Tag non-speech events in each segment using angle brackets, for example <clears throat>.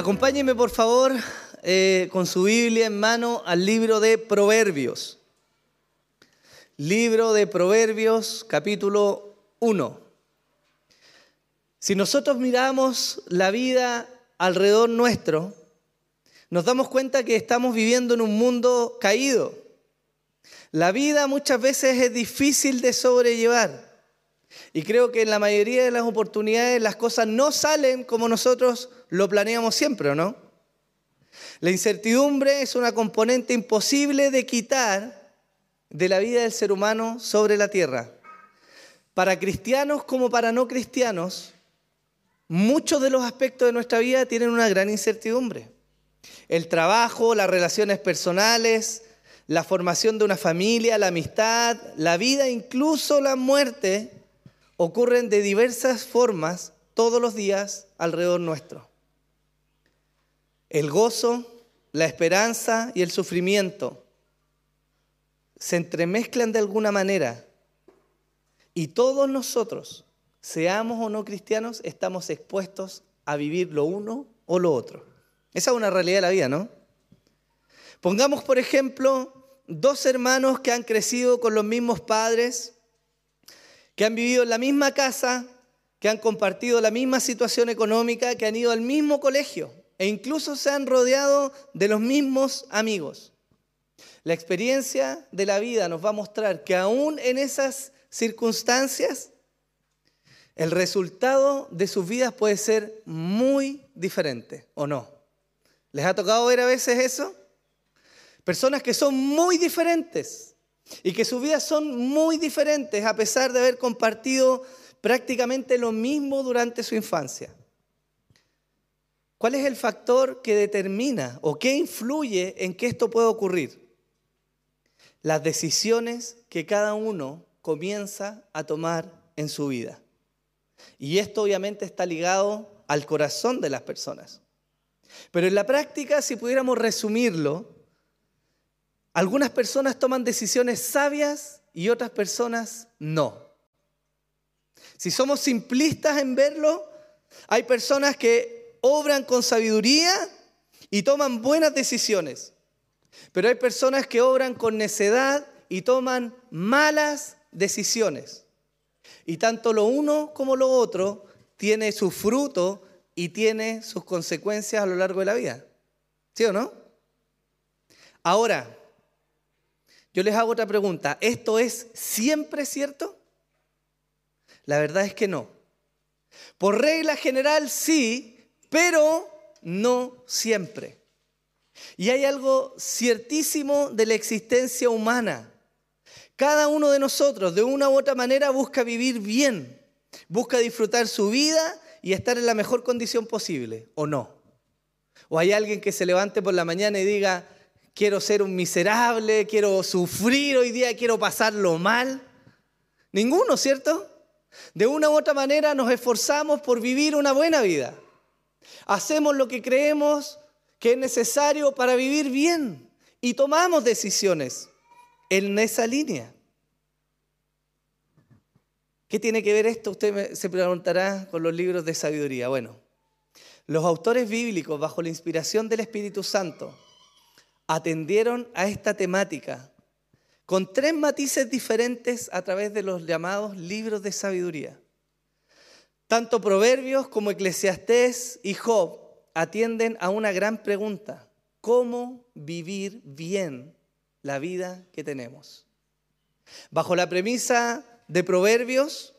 Acompáñeme por favor eh, con su Biblia en mano al libro de Proverbios. Libro de Proverbios capítulo 1. Si nosotros miramos la vida alrededor nuestro, nos damos cuenta que estamos viviendo en un mundo caído. La vida muchas veces es difícil de sobrellevar. Y creo que en la mayoría de las oportunidades las cosas no salen como nosotros lo planeamos siempre, ¿o no? La incertidumbre es una componente imposible de quitar de la vida del ser humano sobre la tierra. Para cristianos como para no cristianos, muchos de los aspectos de nuestra vida tienen una gran incertidumbre. El trabajo, las relaciones personales, la formación de una familia, la amistad, la vida, incluso la muerte, ocurren de diversas formas todos los días alrededor nuestro. El gozo, la esperanza y el sufrimiento se entremezclan de alguna manera y todos nosotros, seamos o no cristianos, estamos expuestos a vivir lo uno o lo otro. Esa es una realidad de la vida, ¿no? Pongamos, por ejemplo, dos hermanos que han crecido con los mismos padres, que han vivido en la misma casa, que han compartido la misma situación económica, que han ido al mismo colegio e incluso se han rodeado de los mismos amigos. La experiencia de la vida nos va a mostrar que aún en esas circunstancias, el resultado de sus vidas puede ser muy diferente, ¿o no? ¿Les ha tocado ver a veces eso? Personas que son muy diferentes, y que sus vidas son muy diferentes a pesar de haber compartido prácticamente lo mismo durante su infancia. ¿Cuál es el factor que determina o qué influye en que esto pueda ocurrir? Las decisiones que cada uno comienza a tomar en su vida. Y esto obviamente está ligado al corazón de las personas. Pero en la práctica, si pudiéramos resumirlo, algunas personas toman decisiones sabias y otras personas no. Si somos simplistas en verlo, hay personas que obran con sabiduría y toman buenas decisiones. Pero hay personas que obran con necedad y toman malas decisiones. Y tanto lo uno como lo otro tiene su fruto y tiene sus consecuencias a lo largo de la vida. ¿Sí o no? Ahora, yo les hago otra pregunta. ¿Esto es siempre cierto? La verdad es que no. Por regla general sí, pero no siempre. Y hay algo ciertísimo de la existencia humana. Cada uno de nosotros, de una u otra manera, busca vivir bien, busca disfrutar su vida y estar en la mejor condición posible, ¿o no? O hay alguien que se levante por la mañana y diga, quiero ser un miserable, quiero sufrir hoy día, quiero pasarlo mal. Ninguno, ¿cierto? De una u otra manera nos esforzamos por vivir una buena vida. Hacemos lo que creemos que es necesario para vivir bien y tomamos decisiones en esa línea. ¿Qué tiene que ver esto? Usted se preguntará con los libros de sabiduría. Bueno, los autores bíblicos, bajo la inspiración del Espíritu Santo, atendieron a esta temática con tres matices diferentes a través de los llamados libros de sabiduría. Tanto Proverbios como Eclesiastés y Job atienden a una gran pregunta, ¿cómo vivir bien la vida que tenemos? Bajo la premisa de Proverbios,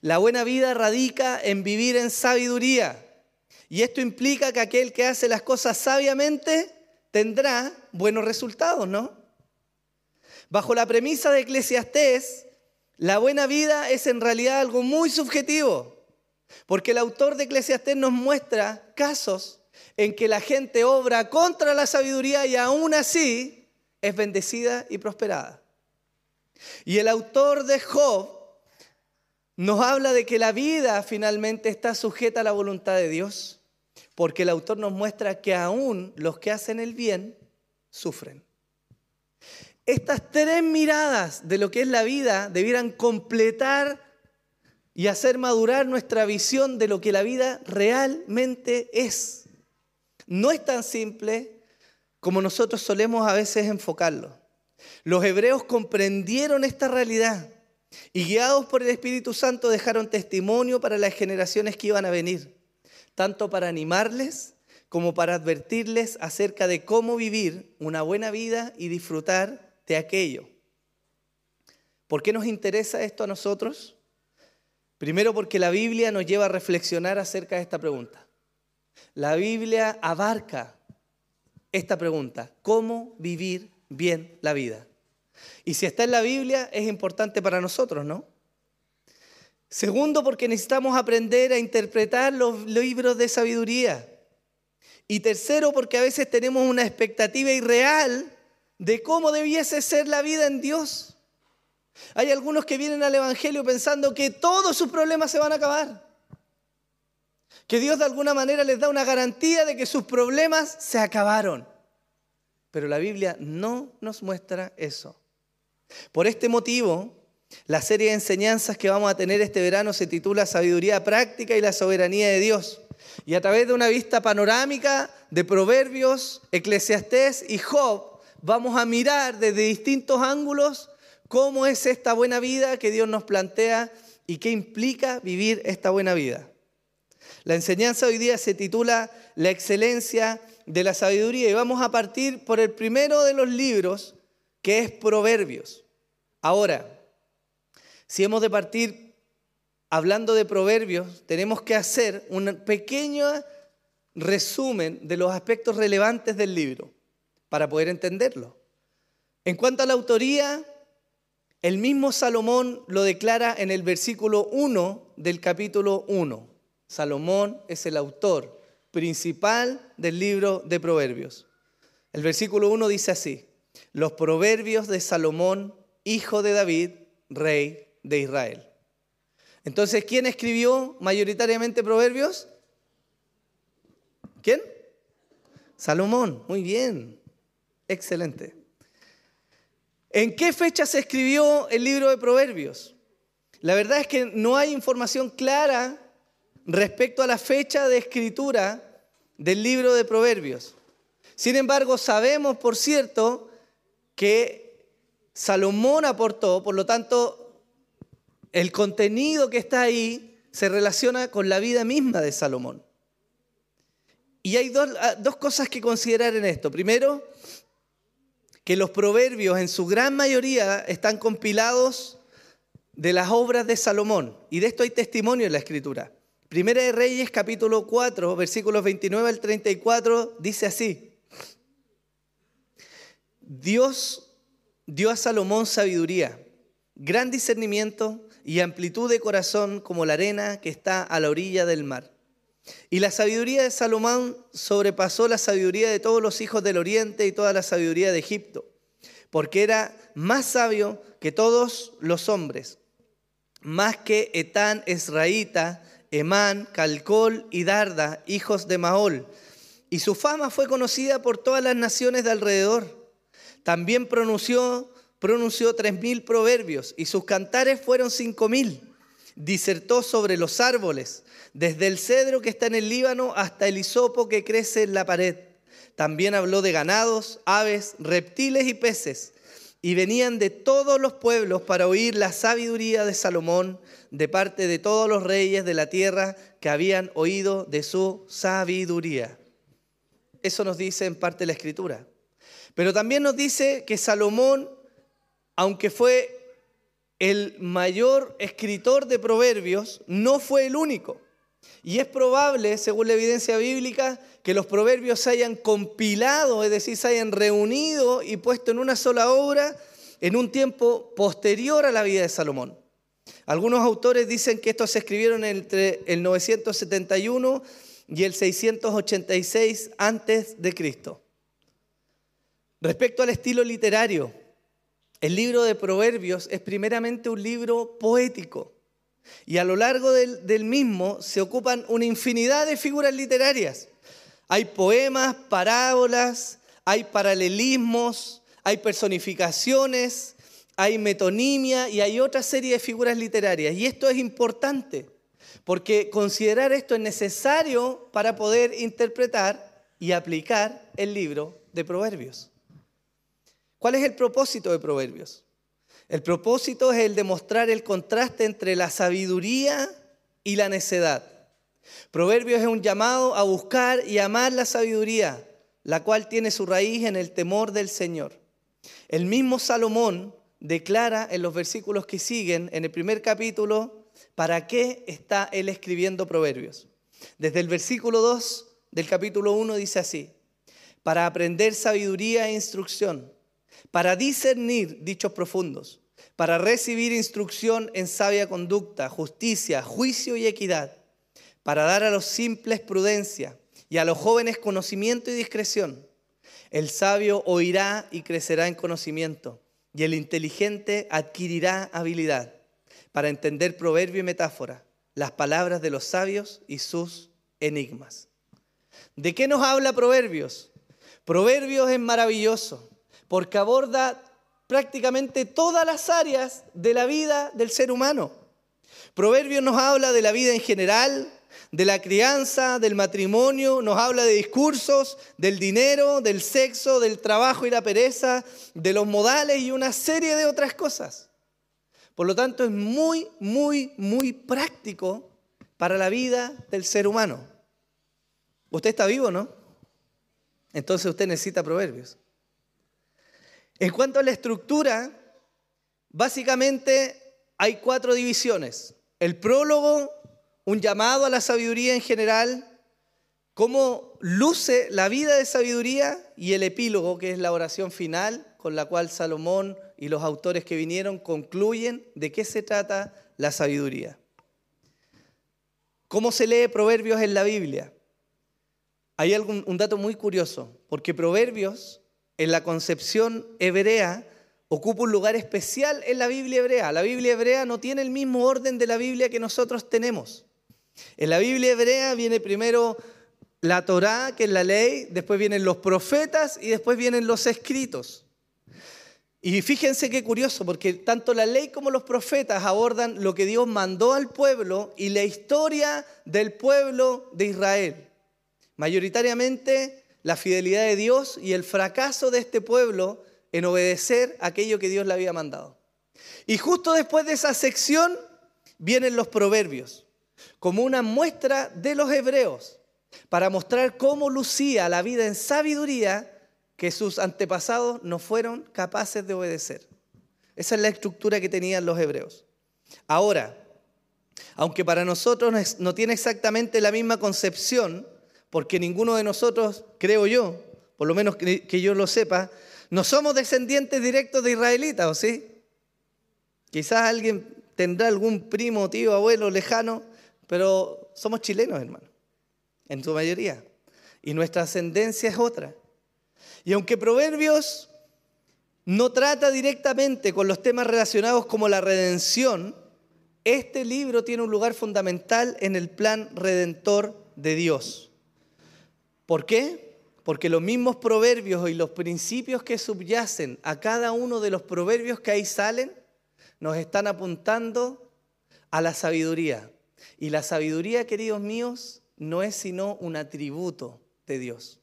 la buena vida radica en vivir en sabiduría. Y esto implica que aquel que hace las cosas sabiamente tendrá buenos resultados, ¿no? Bajo la premisa de Eclesiastés, la buena vida es en realidad algo muy subjetivo, porque el autor de Eclesiastés nos muestra casos en que la gente obra contra la sabiduría y aún así es bendecida y prosperada. Y el autor de Job nos habla de que la vida finalmente está sujeta a la voluntad de Dios porque el autor nos muestra que aún los que hacen el bien sufren. Estas tres miradas de lo que es la vida debieran completar y hacer madurar nuestra visión de lo que la vida realmente es. no es tan simple como nosotros solemos a veces enfocarlo. Los hebreos comprendieron esta realidad y guiados por el Espíritu Santo dejaron testimonio para las generaciones que iban a venir, tanto para animarles como para advertirles acerca de cómo vivir una buena vida y disfrutar de aquello. ¿Por qué nos interesa esto a nosotros? Primero porque la Biblia nos lleva a reflexionar acerca de esta pregunta. La Biblia abarca esta pregunta, ¿cómo vivir bien la vida? Y si está en la Biblia es importante para nosotros, ¿no? Segundo, porque necesitamos aprender a interpretar los libros de sabiduría. Y tercero, porque a veces tenemos una expectativa irreal de cómo debiese ser la vida en Dios. Hay algunos que vienen al Evangelio pensando que todos sus problemas se van a acabar. Que Dios de alguna manera les da una garantía de que sus problemas se acabaron. Pero la Biblia no nos muestra eso. Por este motivo, la serie de enseñanzas que vamos a tener este verano se titula Sabiduría práctica y la soberanía de Dios. Y a través de una vista panorámica de Proverbios, Eclesiastés y Job, vamos a mirar desde distintos ángulos cómo es esta buena vida que Dios nos plantea y qué implica vivir esta buena vida. La enseñanza hoy día se titula La excelencia de la sabiduría y vamos a partir por el primero de los libros que es Proverbios. Ahora, si hemos de partir hablando de proverbios, tenemos que hacer un pequeño resumen de los aspectos relevantes del libro para poder entenderlo. En cuanto a la autoría, el mismo Salomón lo declara en el versículo 1 del capítulo 1. Salomón es el autor principal del libro de Proverbios. El versículo 1 dice así, los proverbios de Salomón, hijo de David, rey de Israel. Entonces, ¿quién escribió mayoritariamente proverbios? ¿Quién? Salomón, muy bien, excelente. ¿En qué fecha se escribió el libro de proverbios? La verdad es que no hay información clara respecto a la fecha de escritura del libro de proverbios. Sin embargo, sabemos, por cierto, que Salomón aportó, por lo tanto, el contenido que está ahí se relaciona con la vida misma de Salomón. Y hay ah, dos, cosas que considerar en esto. Primero, que los proverbios en su gran mayoría están compilados de las obras de Salomón. Y de esto hay testimonio en la escritura. Primera de Reyes capítulo 4, versículos 29 al 34, dice así. Dios dio a Salomón sabiduría, gran discernimiento y amplitud de corazón como la arena que está a la orilla del mar. Y la sabiduría de Salomón sobrepasó la sabiduría de todos los hijos del oriente y toda la sabiduría de Egipto, porque era más sabio que todos los hombres, más que Etán, Esraíta, Emán, Calcol y Darda, hijos de Maol. Y su fama fue conocida por todas las naciones de alrededor. También pronunció pronunció tres mil proverbios y sus cantares fueron cinco mil. Disertó sobre los árboles, desde el cedro que está en el Líbano hasta el hisopo que crece en la pared. También habló de ganados, aves, reptiles y peces. Y venían de todos los pueblos para oír la sabiduría de Salomón de parte de todos los reyes de la tierra que habían oído de su sabiduría. Eso nos dice en parte la escritura. Pero también nos dice que Salomón aunque fue el mayor escritor de proverbios, no fue el único. Y es probable, según la evidencia bíblica, que los proverbios se hayan compilado, es decir, se hayan reunido y puesto en una sola obra en un tiempo posterior a la vida de Salomón. Algunos autores dicen que estos se escribieron entre el 971 y el 686 antes de Cristo. Respecto al estilo literario, el libro de Proverbios es primeramente un libro poético y a lo largo del, mismo se ocupan una infinidad de figuras literarias. Hay poemas, parábolas, hay paralelismos, hay personificaciones, hay metonimia y hay otra serie de figuras literarias. Y esto es importante, porque considerar esto es necesario para poder interpretar y aplicar el libro de Proverbios. ¿Cuál es el propósito de Proverbios? El propósito es el de mostrar el contraste entre la sabiduría y la necedad. Proverbios es un llamado a buscar y amar la sabiduría, la cual tiene su raíz en el temor del Señor. El mismo Salomón declara en los versículos que siguen, en el primer capítulo, para qué está él escribiendo Proverbios. Desde el versículo 2 del capítulo 1 dice así, para aprender sabiduría e instrucción, para discernir dichos profundos, para recibir instrucción en sabia conducta, justicia, juicio y equidad, para dar a los simples prudencia y a los jóvenes conocimiento y discreción. El sabio oirá y crecerá en conocimiento, y el inteligente adquirirá habilidad para entender proverbio y metáfora, las palabras de los sabios y sus enigmas. ¿De qué nos habla Proverbios? Proverbios es maravilloso porque aborda prácticamente todas las áreas de la vida del ser humano. Proverbios nos habla de la vida en general, de la crianza, del matrimonio, nos habla de discursos, del dinero, del sexo, del trabajo y la pereza, de los modales y una serie de otras cosas. Por lo tanto, es muy, muy, muy práctico para la vida del ser humano. Usted está vivo, ¿no? Entonces usted necesita proverbios. En cuanto a la estructura, básicamente hay cuatro divisiones. El prólogo, un llamado a la sabiduría en general, cómo luce la vida de sabiduría y el epílogo, que es la oración final con la cual Salomón y los autores que vinieron concluyen de qué se trata la sabiduría. ¿Cómo se lee Proverbios en la Biblia? Hay algún, un dato muy curioso, porque Proverbios en la concepción hebrea ocupa un lugar especial en la Biblia hebrea. La Biblia hebrea no tiene el mismo orden de la Biblia que nosotros tenemos. En la Biblia hebrea viene primero la Torá, que es la ley, después vienen los profetas y después vienen los escritos. Y fíjense qué curioso, porque tanto la ley como los profetas abordan lo que Dios mandó al pueblo y la historia del pueblo de Israel. Mayoritariamente la fidelidad de Dios y el fracaso de este pueblo en obedecer aquello que Dios le había mandado. Y justo después de esa sección vienen los proverbios, como una muestra de los hebreos, para mostrar cómo lucía la vida en sabiduría que sus antepasados no fueron capaces de obedecer. Esa es la estructura que tenían los hebreos. Ahora, aunque para nosotros no tiene exactamente la misma concepción, porque ninguno de nosotros, creo yo, por lo menos que yo lo sepa, no somos descendientes directos de israelitas, ¿o sí? Quizás alguien tendrá algún primo, tío, abuelo lejano, pero somos chilenos, hermano, en su mayoría. Y nuestra ascendencia es otra. Y aunque Proverbios no trata directamente con los temas relacionados como la redención, este libro tiene un lugar fundamental en el plan redentor de Dios. ¿Por qué? Porque los mismos proverbios y los principios que subyacen a cada uno de los proverbios que ahí salen nos están apuntando a la sabiduría. Y la sabiduría, queridos míos, no es sino un atributo de Dios.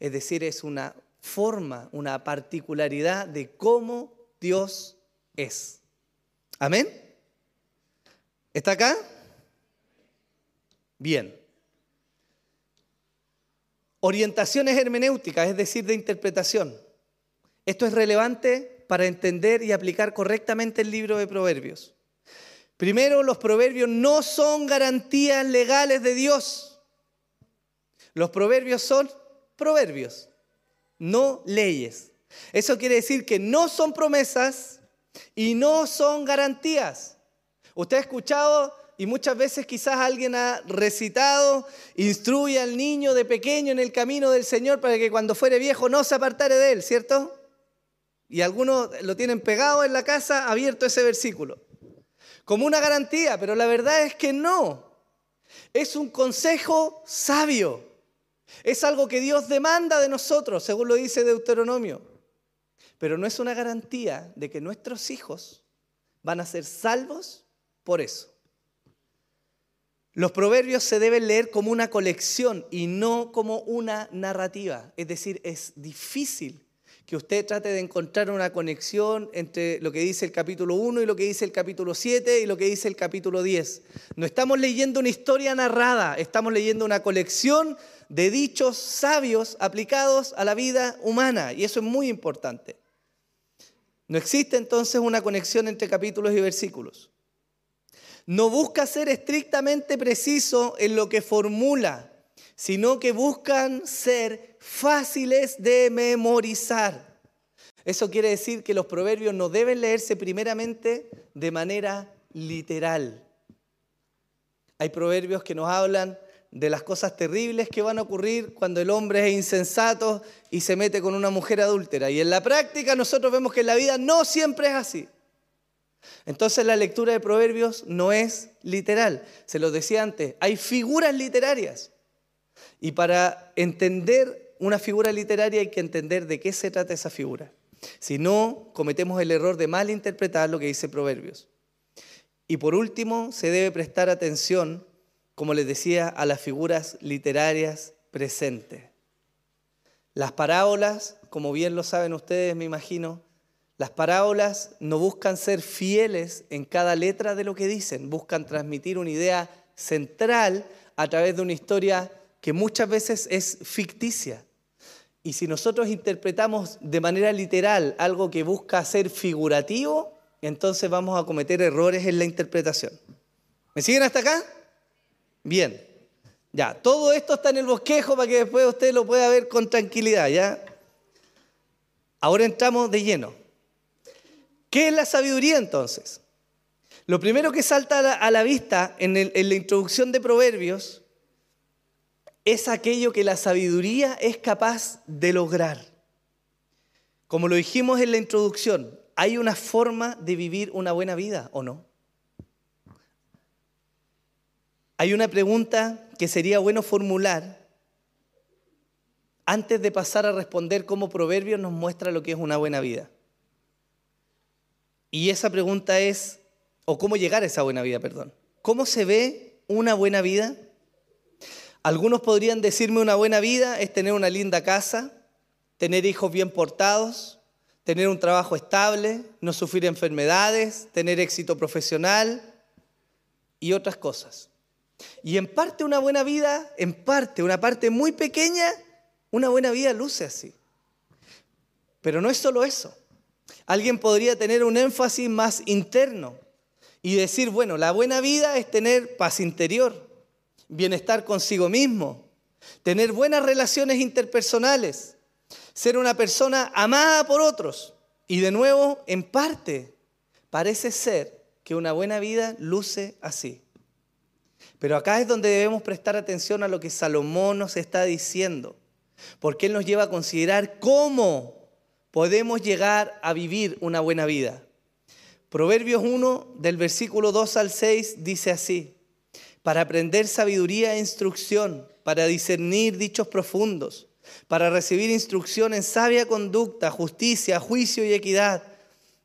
Es decir, es una forma, una particularidad de cómo Dios es. ¿Amén? ¿Está acá? Bien. Orientaciones hermenéuticas, es decir, de interpretación. Esto es relevante para entender y aplicar correctamente el libro de Proverbios. Primero, los proverbios no son garantías legales de Dios. Los proverbios son proverbios, no leyes. Eso quiere decir que no son promesas y no son garantías. Usted ha escuchado y muchas veces quizás alguien ha recitado, instruye al niño de pequeño en el camino del Señor para que cuando fuere viejo no se apartare de él, ¿cierto? Y algunos lo tienen pegado en la casa, abierto ese versículo. Como una garantía, pero la verdad es que no. Es un consejo sabio. Es algo que Dios demanda de nosotros, según lo dice Deuteronomio. Pero no es una garantía de que nuestros hijos van a ser salvos por eso. Los proverbios se deben leer como una colección y no como una narrativa. Es decir, es difícil que usted trate de encontrar una conexión entre lo que dice el capítulo 1 y lo que dice el capítulo 7 y lo que dice el capítulo 10. No estamos leyendo una historia narrada, estamos leyendo una colección de dichos sabios aplicados a la vida humana y eso es muy importante. No existe entonces una conexión entre capítulos y versículos no busca ser estrictamente preciso en lo que formula, sino que buscan ser fáciles de memorizar. Eso quiere decir que los proverbios no deben leerse primeramente de manera literal. Hay proverbios que nos hablan de las cosas terribles que van a ocurrir cuando el hombre es insensato y se mete con una mujer adúltera. Y en la práctica nosotros vemos que en la vida no siempre es así. Entonces la lectura de Proverbios no es literal. Se lo decía antes, hay figuras literarias. Y para entender una figura literaria hay que entender de qué se trata esa figura. Si no, cometemos el error de malinterpretar lo que dice Proverbios. Y por último, se debe prestar atención, como les decía, a las figuras literarias presentes. Las parábolas, como bien lo saben ustedes, me imagino, las parábolas no buscan ser fieles en cada letra de lo que dicen, buscan transmitir una idea central a través de una historia que muchas veces es ficticia. Y si nosotros interpretamos de manera literal algo que busca ser figurativo, entonces vamos a cometer errores en la interpretación. ¿Me siguen hasta acá? Bien. Ya, todo esto está en el bosquejo para que después usted lo pueda ver con tranquilidad, ¿ya? Ahora entramos de lleno. ¿Qué es la sabiduría entonces? Lo primero que salta a la, vista en, en la introducción de Proverbios es aquello que la sabiduría es capaz de lograr. Como lo dijimos en la introducción, ¿hay una forma de vivir una buena vida o no? Hay una pregunta que sería bueno formular antes de pasar a responder cómo Proverbios nos muestra lo que es una buena vida. Y esa pregunta es, o cómo llegar a esa buena vida, perdón. ¿Cómo se ve una buena vida? Algunos podrían decirme una buena vida es tener una linda casa, tener hijos bien portados, tener un trabajo estable, no sufrir enfermedades, tener éxito profesional y otras cosas. Y en parte una buena vida, en parte, una parte muy pequeña, una buena vida luce así. Pero no es solo eso. Alguien podría tener un énfasis más interno y decir, bueno, la buena vida es tener paz interior, bienestar consigo mismo, tener buenas relaciones interpersonales, ser una persona amada por otros. Y de nuevo, en parte, parece ser que una buena vida luce así. Pero acá es donde debemos prestar atención a lo que Salomón nos está diciendo, porque él nos lleva a considerar cómo podemos llegar a vivir una buena vida. Proverbios 1 del versículo 2 al 6 dice así, para aprender sabiduría e instrucción, para discernir dichos profundos, para recibir instrucción en sabia conducta, justicia, juicio y equidad,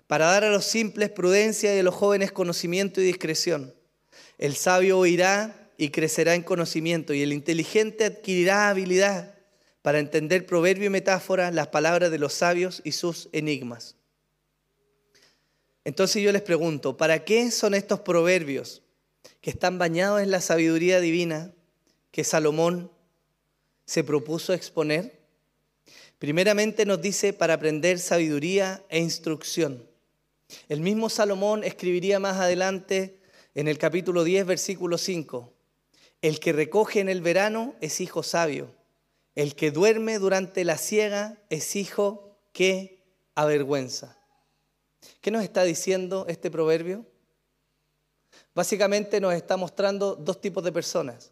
para dar a los simples prudencia y a los jóvenes conocimiento y discreción. El sabio oirá y crecerá en conocimiento y el inteligente adquirirá habilidad para entender proverbio y metáfora, las palabras de los sabios y sus enigmas. Entonces yo les pregunto, ¿para qué son estos proverbios que están bañados en la sabiduría divina que Salomón se propuso exponer? Primeramente nos dice para aprender sabiduría e instrucción. El mismo Salomón escribiría más adelante en el capítulo 10, versículo 5, el que recoge en el verano es hijo sabio el que duerme durante la siega es hijo que avergüenza. ¿Qué nos está diciendo este proverbio? Básicamente nos está mostrando dos tipos de personas.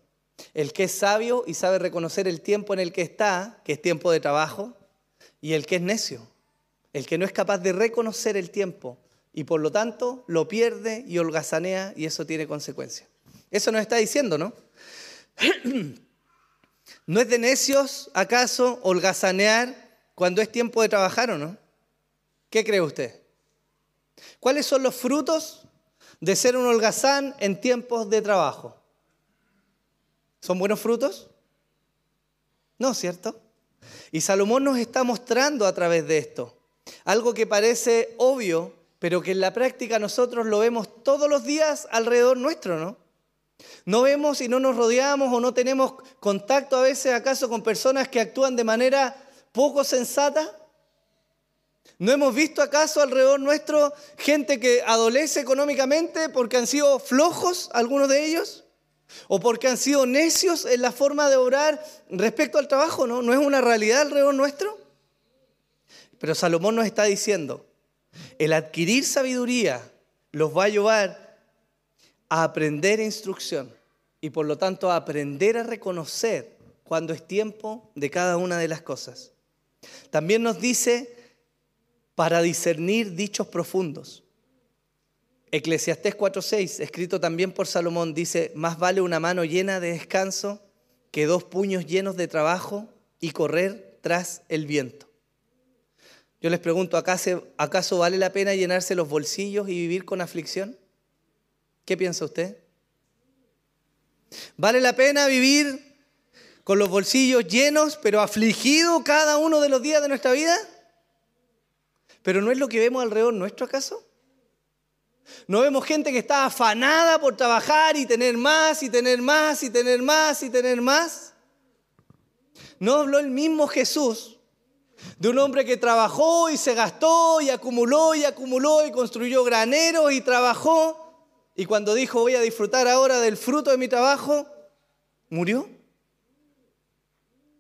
El que es sabio y sabe reconocer el tiempo en el que está, que es tiempo de trabajo, y el que es necio, el que no es capaz de reconocer el tiempo y por lo tanto lo pierde y holgazanea y eso tiene consecuencias. Eso nos está diciendo, ¿no? <clears throat> ¿No es de necios acaso holgazanear cuando es tiempo de trabajar o no? ¿Qué cree usted? ¿Cuáles son los frutos de ser un holgazán en tiempos de trabajo? ¿Son buenos frutos? No, ¿cierto? Y Salomón nos está mostrando a través de esto algo que parece obvio, pero que en la práctica nosotros lo vemos todos los días alrededor nuestro, ¿no? No vemos y no nos rodeamos o no tenemos contacto a veces acaso con personas que actúan de manera poco sensata. ¿No hemos visto acaso alrededor nuestro gente que adolece económicamente porque han sido flojos algunos de ellos? ¿O porque han sido necios en la forma de obrar respecto al trabajo? ¿No, ¿No es una realidad alrededor nuestro? Pero Salomón nos está diciendo, el adquirir sabiduría los va a llevar a aprender instrucción y por lo tanto a aprender a reconocer cuando es tiempo de cada una de las cosas. También nos dice para discernir dichos profundos. Eclesiastés 4:6, escrito también por Salomón, dice, más vale una mano llena de descanso que dos puños llenos de trabajo y correr tras el viento. Yo les pregunto, ¿acaso, vale la pena llenarse los bolsillos y vivir con aflicción? ¿Qué piensa usted? ¿Vale la pena vivir con los bolsillos llenos, pero afligido cada uno de los días de nuestra vida? ¿Pero no es lo que vemos alrededor nuestro acaso? ¿No vemos gente que está afanada por trabajar y tener más y tener más y tener más y tener más? ¿No habló el mismo Jesús de un hombre que trabajó y se gastó y acumuló y acumuló y construyó graneros y trabajó y cuando dijo voy a disfrutar ahora del fruto de mi trabajo, murió.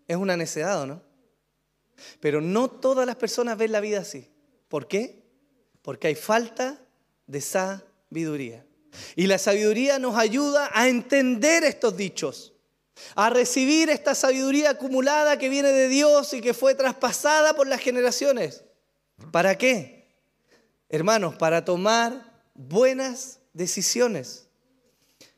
Es una necedad, ¿no? Pero no todas las personas ven la vida así. ¿Por qué? Porque hay falta de sabiduría. Y la sabiduría nos ayuda a entender estos dichos a recibir esta sabiduría acumulada que viene de Dios y que fue traspasada por las generaciones. ¿Para qué? Hermanos, para tomar buenas decisiones.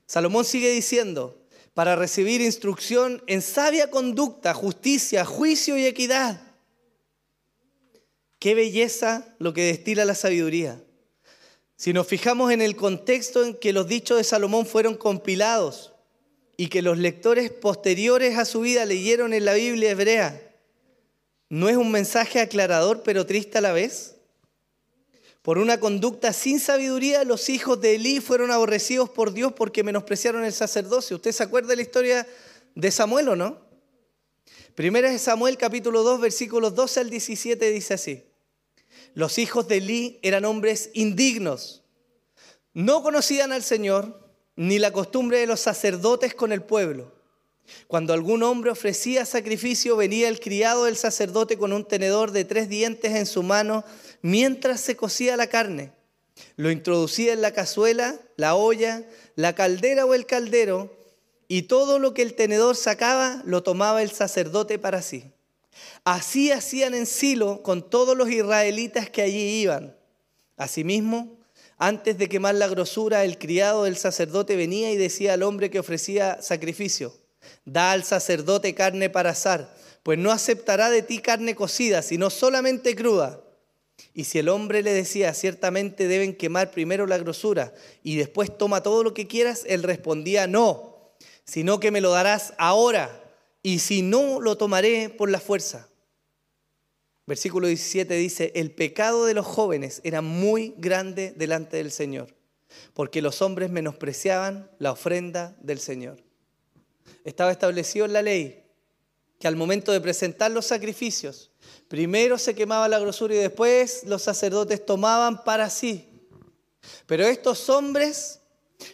Salomón sigue diciendo, para recibir instrucción en sabia conducta, justicia, juicio y equidad. Qué belleza lo que destila la sabiduría. Si nos fijamos en el contexto en que los dichos de Salomón fueron compilados, y que los lectores posteriores a su vida leyeron en la Biblia hebrea, ¿no es un mensaje aclarador pero triste a la vez? Por una conducta sin sabiduría, los hijos de Elí fueron aborrecidos por Dios porque menospreciaron el sacerdocio. ¿Usted se acuerda de la historia de Samuel o no? Primera de Samuel capítulo 2 versículos 12 al 17 dice así. Los hijos de Elí eran hombres indignos, no conocían al Señor, ni la costumbre de los sacerdotes con el pueblo. Cuando algún hombre ofrecía sacrificio, venía el criado del sacerdote con un tenedor de tres dientes en su mano mientras se cocía la carne. Lo introducía en la cazuela, la olla, la caldera o el caldero, y todo lo que el tenedor sacaba lo tomaba el sacerdote para sí. Así hacían en Silo con todos los israelitas que allí iban. Asimismo, antes de quemar la grosura, el criado del sacerdote venía y decía al hombre que ofrecía sacrificio, da al sacerdote carne para asar, pues no aceptará de ti carne cocida, sino solamente cruda. Y si el hombre le decía, ciertamente deben quemar primero la grosura y después toma todo lo que quieras, él respondía, no, sino que me lo darás ahora, y si no, lo tomaré por la fuerza. Versículo 17 dice, el pecado de los jóvenes era muy grande delante del Señor, porque los hombres menospreciaban la ofrenda del Señor. Estaba establecido en la ley que al momento de presentar los sacrificios, primero se quemaba la grosura y después los sacerdotes tomaban para sí. Pero estos hombres,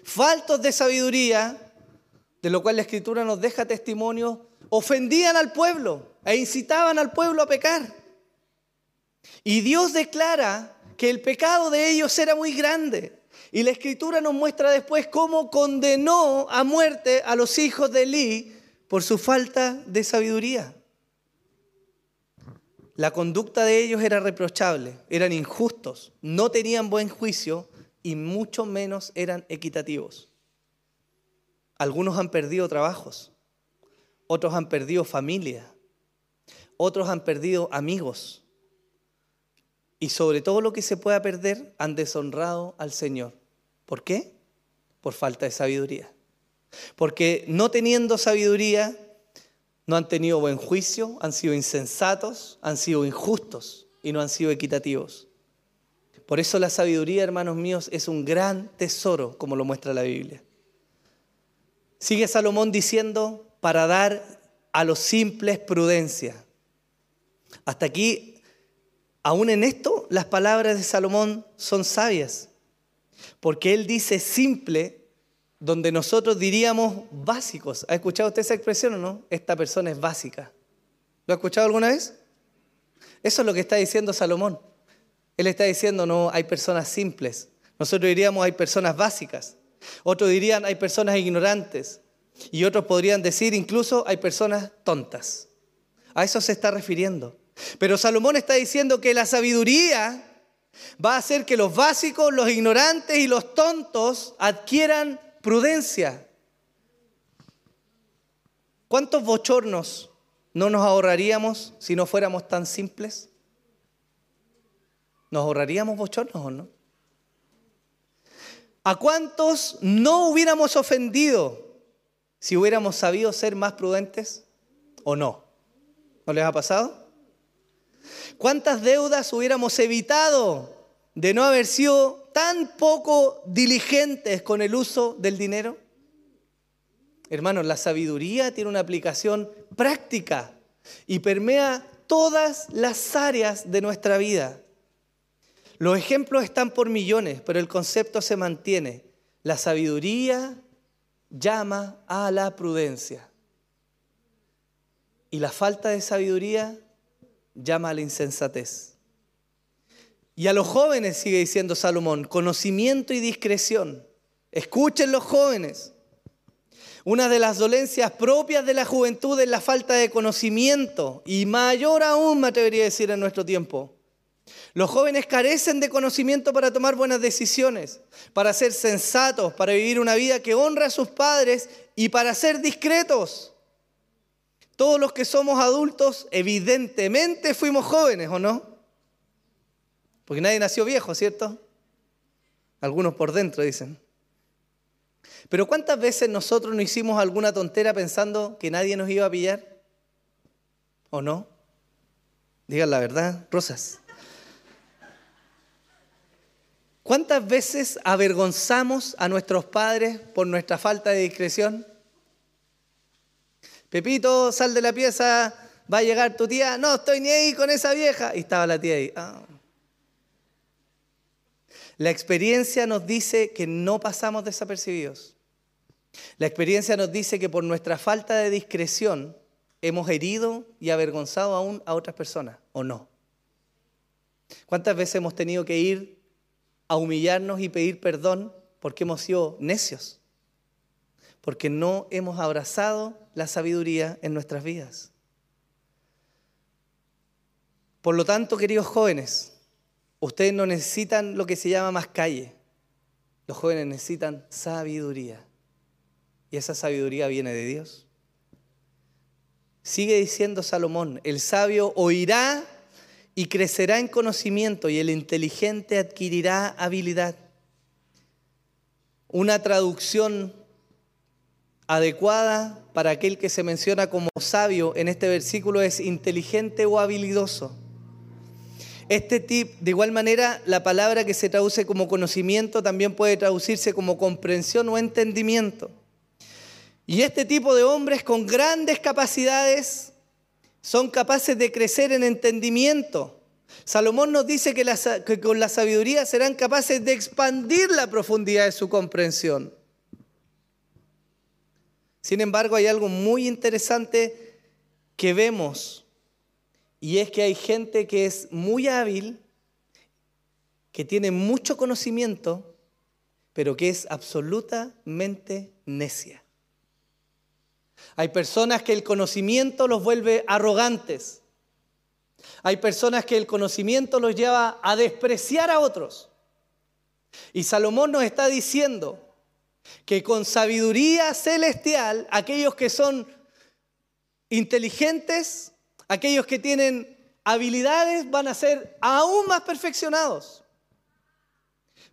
faltos de sabiduría, de lo cual la Escritura nos deja testimonio, ofendían al pueblo e incitaban al pueblo a pecar. Y Dios declara que el pecado de ellos era muy grande. Y la escritura nos muestra después cómo condenó a muerte a los hijos de Elí por su falta de sabiduría. La conducta de ellos era reprochable, eran injustos, no tenían buen juicio y mucho menos eran equitativos. Algunos han perdido trabajos, otros han perdido familia, otros han perdido amigos, y sobre todo lo que se pueda perder, han deshonrado al Señor. ¿Por qué? Por falta de sabiduría. Porque no teniendo sabiduría, no han tenido buen juicio, han sido insensatos, han sido injustos y no han sido equitativos. Por eso la sabiduría, hermanos míos, es un gran tesoro, como lo muestra la Biblia. Sigue Salomón diciendo, para dar a los simples prudencia. Hasta aquí, aún en esto, las palabras de Salomón son sabias, porque él dice simple donde nosotros diríamos básicos. ¿Ha escuchado usted esa expresión o no? Esta persona es básica. ¿Lo ha escuchado alguna vez? Eso es lo que está diciendo Salomón. Él está diciendo, no, hay personas simples. Nosotros diríamos, hay personas básicas. Otros dirían, hay personas ignorantes. Y otros podrían decir, incluso, hay personas tontas. A eso se está refiriendo. Pero Salomón está diciendo que la sabiduría va a hacer que los básicos, los ignorantes y los tontos adquieran prudencia. ¿Cuántos bochornos no nos ahorraríamos si no fuéramos tan simples? ¿Nos ahorraríamos bochornos o no? ¿A cuántos no hubiéramos ofendido si hubiéramos sabido ser más prudentes o no? ¿No les ha pasado? ¿Cuántas deudas hubiéramos evitado de no haber sido tan poco diligentes con el uso del dinero? Hermanos, la sabiduría tiene una aplicación práctica y permea todas las áreas de nuestra vida. Los ejemplos están por millones, pero el concepto se mantiene. La sabiduría llama a la prudencia. Y la falta de sabiduría llama a la insensatez. Y a los jóvenes, sigue diciendo Salomón, conocimiento y discreción. Escuchen los jóvenes. Una de las dolencias propias de la juventud es la falta de conocimiento y mayor aún, me atrevería a decir, en nuestro tiempo. Los jóvenes carecen de conocimiento para tomar buenas decisiones, para ser sensatos, para vivir una vida que honra a sus padres y para ser discretos. Todos los que somos adultos, evidentemente fuimos jóvenes, ¿o no? Porque nadie nació viejo, ¿cierto? Algunos por dentro dicen. Pero ¿cuántas veces nosotros no hicimos alguna tontera pensando que nadie nos iba a pillar? ¿O no? Digan la verdad, Rosas. ¿Cuántas veces avergonzamos a nuestros padres por nuestra falta de discreción? Pepito, sal de la pieza, va a llegar tu tía. No, estoy ni ahí con esa vieja. Y estaba la tía ahí. Ah. La experiencia nos dice que no pasamos desapercibidos. La experiencia nos dice que por nuestra falta de discreción hemos herido y avergonzado aún a otras personas, ¿o no? ¿Cuántas veces hemos tenido que ir a humillarnos y pedir perdón porque hemos sido necios? Porque no hemos abrazado la sabiduría en nuestras vidas. Por lo tanto, queridos jóvenes, Ustedes no necesitan lo que se llama más calle. Los jóvenes necesitan sabiduría. Y esa sabiduría viene de Dios. Sigue diciendo Salomón, el sabio oirá y crecerá en conocimiento y el inteligente adquirirá habilidad. Una traducción adecuada para aquel que se menciona como sabio en este versículo es inteligente o habilidoso. Este tip, de igual manera, la palabra que se traduce como conocimiento también puede traducirse como comprensión o entendimiento. Y este tipo de hombres con grandes capacidades son capaces de crecer en entendimiento. Salomón nos dice que, que, con la sabiduría serán capaces de expandir la profundidad de su comprensión. Sin embargo, hay algo muy interesante que vemos y es que hay gente que es muy hábil, que tiene mucho conocimiento, pero que es absolutamente necia. Hay personas que el conocimiento los vuelve arrogantes. Hay personas que el conocimiento los lleva a despreciar a otros. Y Salomón nos está diciendo que con sabiduría celestial, aquellos que son inteligentes, Aquellos que tienen habilidades van a ser aún más perfeccionados.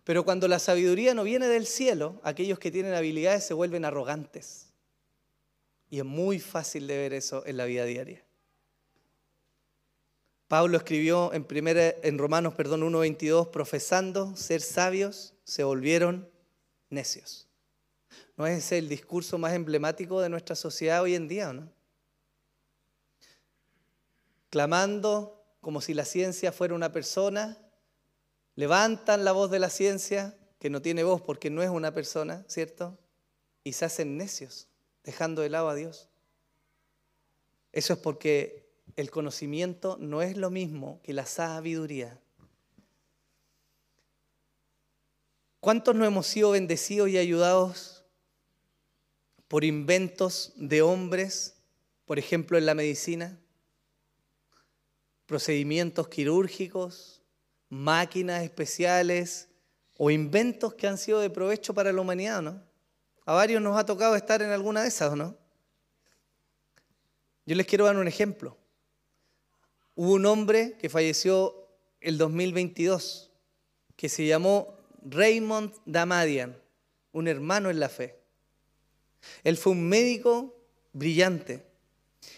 Pero cuando la sabiduría no viene del cielo, aquellos que tienen habilidades se vuelven arrogantes. Y es muy fácil de ver eso en la vida diaria. Pablo escribió en, primera, en Romanos perdón, 1.22, profesando ser sabios, se volvieron necios. ¿No es el discurso más emblemático de nuestra sociedad hoy en día, no? Clamando como si la ciencia fuera una persona, levantan la voz de la ciencia, que no tiene voz porque no es una persona, ¿cierto? Y se hacen necios, dejando de lado a Dios. Eso es porque el conocimiento no es lo mismo que la sabiduría. ¿Cuántos no hemos sido bendecidos y ayudados por inventos de hombres, por ejemplo en la medicina? Procedimientos quirúrgicos, máquinas especiales o inventos que han sido de provecho para la humanidad, ¿no? A varios nos ha tocado estar en alguna de esas, ¿no? Yo les quiero dar un ejemplo. Hubo un hombre que falleció el 2022 que se llamó Raymond Damadian, un hermano en la fe. Él fue un médico brillante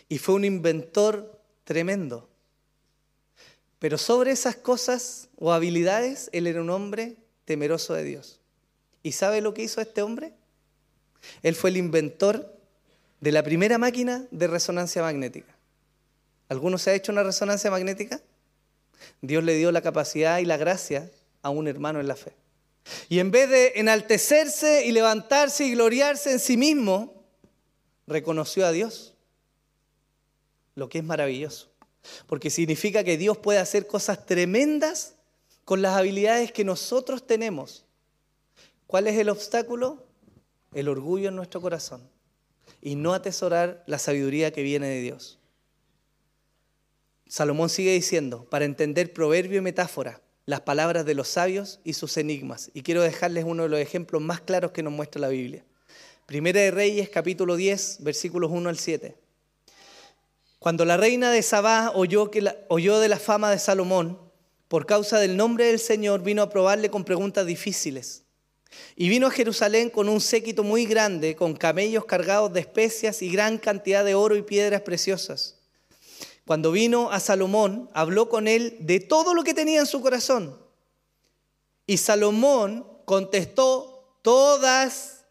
y fue un inventor tremendo. Pero sobre esas cosas o habilidades, él era un hombre temeroso de Dios. ¿Y sabe lo que hizo este hombre? Él fue el inventor de la primera máquina de resonancia magnética. ¿Alguno se ha hecho una resonancia magnética? Dios le dio la capacidad y la gracia a un hermano en la fe. Y en vez de enaltecerse y levantarse y gloriarse en sí mismo, reconoció a Dios, lo que es maravilloso. Porque significa que Dios puede hacer cosas tremendas con las habilidades que nosotros tenemos. ¿Cuál es el obstáculo? El orgullo en nuestro corazón y no atesorar la sabiduría que viene de Dios. Salomón sigue diciendo, para entender proverbio y metáfora, las palabras de los sabios y sus enigmas. Y quiero dejarles uno de los ejemplos más claros que nos muestra la Biblia. Primera de Reyes, capítulo 10, versículos 1 al 7. Cuando la reina de Sabá oyó, que oyó de la fama de Salomón, por causa del nombre del Señor, vino a probarle con preguntas difíciles. Y vino a Jerusalén con un séquito muy grande, con camellos cargados de especias y gran cantidad de oro y piedras preciosas. Cuando vino a Salomón, habló con él de todo lo que tenía en su corazón. Y Salomón contestó todas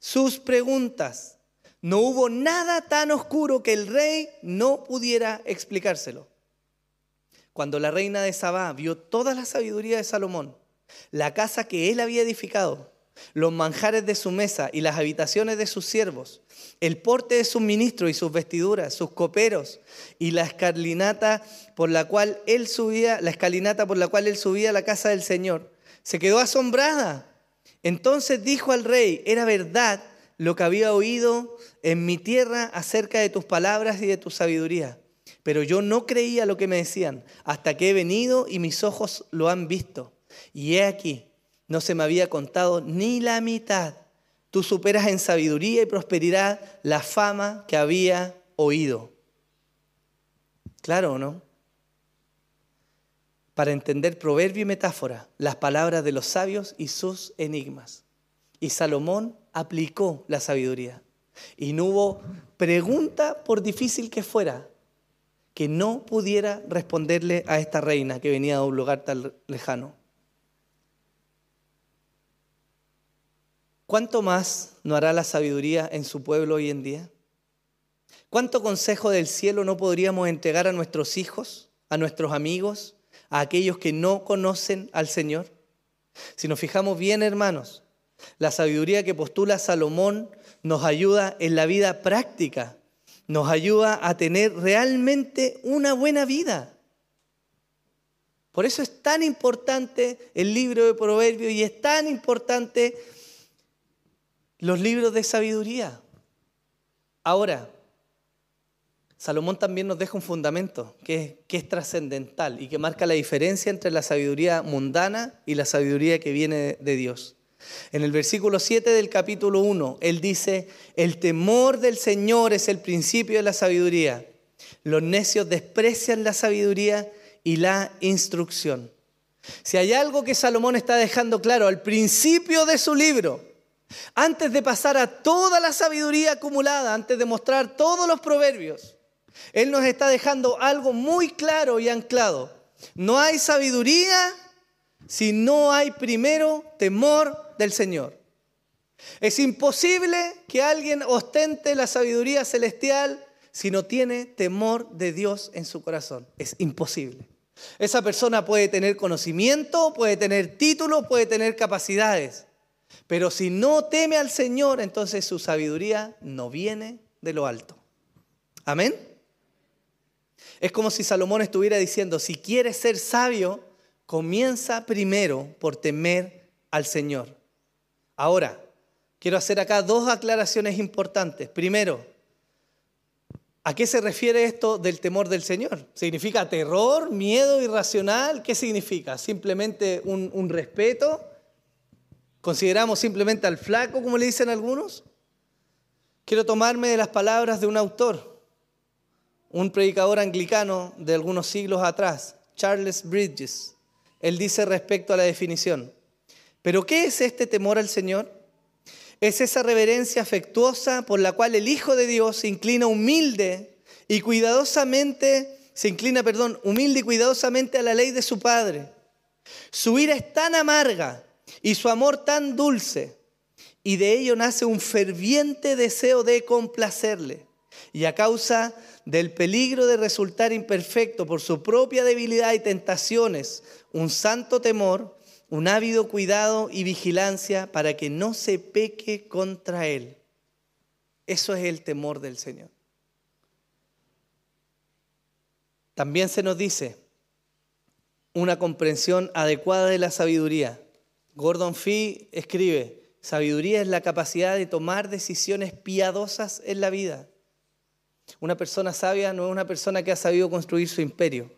sus preguntas. No hubo nada tan oscuro que el rey no pudiera explicárselo. Cuando la reina de Sabá vio toda la sabiduría de Salomón, la casa que él había edificado, los manjares de su mesa y las habitaciones de sus siervos, el porte de sus ministros y sus vestiduras, sus coperos y la escalinata por la cual él subía, la escalinata por la cual él subía a la casa del Señor. Se quedó asombrada. Entonces dijo al rey, era verdad lo que había oído en mi tierra acerca de tus palabras y de tu sabiduría. Pero yo no creía lo que me decían hasta que he venido y mis ojos lo han visto. Y he aquí, no se me había contado ni la mitad tú superas en sabiduría y prosperidad la fama que había oído. Claro o no? Para entender proverbio y metáfora, las palabras de los sabios y sus enigmas. Y Salomón aplicó la sabiduría. Y no hubo pregunta, por difícil que fuera, que no pudiera responderle a esta reina que venía de un lugar tan lejano. ¿Cuánto más no hará la sabiduría en su pueblo hoy en día? ¿Cuánto consejo del cielo no podríamos entregar a nuestros hijos, a nuestros amigos, a aquellos que no conocen al Señor? Si nos fijamos bien, hermanos, la sabiduría que postula Salomón nos ayuda en la vida práctica, nos ayuda a tener realmente una buena vida. Por eso es tan importante el libro de Proverbios y es tan importante los libros de sabiduría. Ahora, Salomón también nos deja un fundamento que es, trascendental y que marca la diferencia entre la sabiduría mundana y la sabiduría que viene de Dios. En el versículo 7 del capítulo 1, él dice, el temor del Señor es el principio de la sabiduría. Los necios desprecian la sabiduría y la instrucción. Si hay algo que Salomón está dejando claro al principio de su libro, antes de pasar a toda la sabiduría acumulada, antes de mostrar todos los proverbios, él nos está dejando algo muy claro y anclado. No hay sabiduría si no hay primero temor del Señor. Es imposible que alguien ostente la sabiduría celestial si no tiene temor de Dios en su corazón. Es imposible. Esa persona puede tener conocimiento, puede tener título, puede tener capacidades. Pero si no teme al Señor, entonces su sabiduría no viene de lo alto. Amén. Es como si Salomón estuviera diciendo, si quieres ser sabio, comienza primero por temer al Señor. Ahora, quiero hacer acá dos aclaraciones importantes. Primero, ¿a qué se refiere esto del temor del Señor? ¿Significa terror, miedo irracional? ¿Qué significa? ¿Simplemente un, respeto? ¿Consideramos simplemente al flaco, como le dicen algunos? Quiero tomarme de las palabras de un autor un predicador anglicano de algunos siglos atrás, Charles Bridges. Él dice respecto a la definición, ¿pero qué es este temor al Señor? Es esa reverencia afectuosa por la cual el Hijo de Dios se inclina humilde y cuidadosamente, se inclina, perdón, humilde y cuidadosamente a la ley de su Padre. Su ira es tan amarga y su amor tan dulce, y de ello nace un ferviente deseo de complacerle. Y a causa del peligro de resultar imperfecto por su propia debilidad y tentaciones, un santo temor, un ávido cuidado y vigilancia para que no se peque contra Él. Eso es el temor del Señor. También se nos dice una comprensión adecuada de la sabiduría. Gordon Fee escribe, sabiduría es la capacidad de tomar decisiones piadosas en la vida. Una persona sabia no es una persona que ha sabido construir su imperio.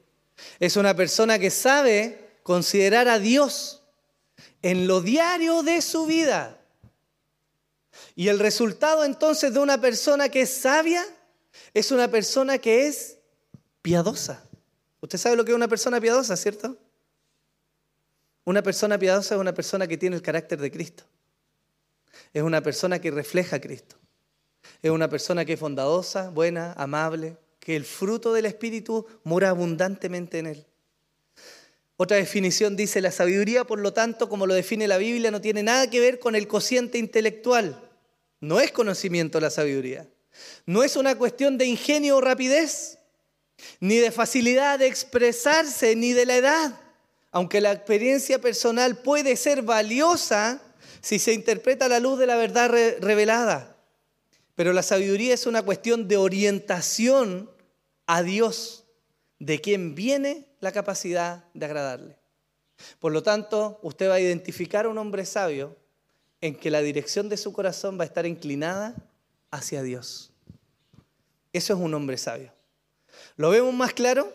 Es una persona que sabe considerar a Dios en lo diario de su vida. Y el resultado entonces de una persona que es sabia es una persona que es piadosa. Usted sabe lo que es una persona piadosa, ¿cierto? Una persona piadosa es una persona que tiene el carácter de Cristo. Es una persona que refleja a Cristo. Es una persona que es bondadosa, buena, amable, que el fruto del Espíritu mora abundantemente en él. Otra definición dice, la sabiduría, por lo tanto, como lo define la Biblia, no tiene nada que ver con el cociente intelectual. No es conocimiento la sabiduría. No es una cuestión de ingenio o rapidez, ni de facilidad de expresarse, ni de la edad. Aunque la experiencia personal puede ser valiosa si se interpreta a la luz de la verdad revelada. Pero la sabiduría es una cuestión de orientación a Dios, de quien viene la capacidad de agradarle. Por lo tanto, usted va a identificar a un hombre sabio en que la dirección de su corazón va a estar inclinada hacia Dios. Eso es un hombre sabio. ¿Lo vemos más claro?